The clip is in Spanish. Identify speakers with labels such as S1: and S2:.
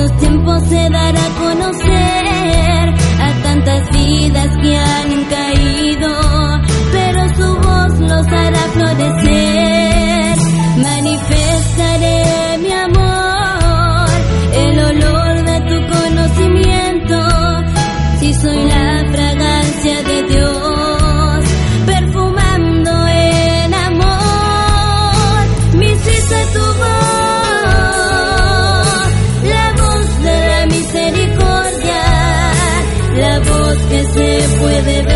S1: estos tiempos se dará a puede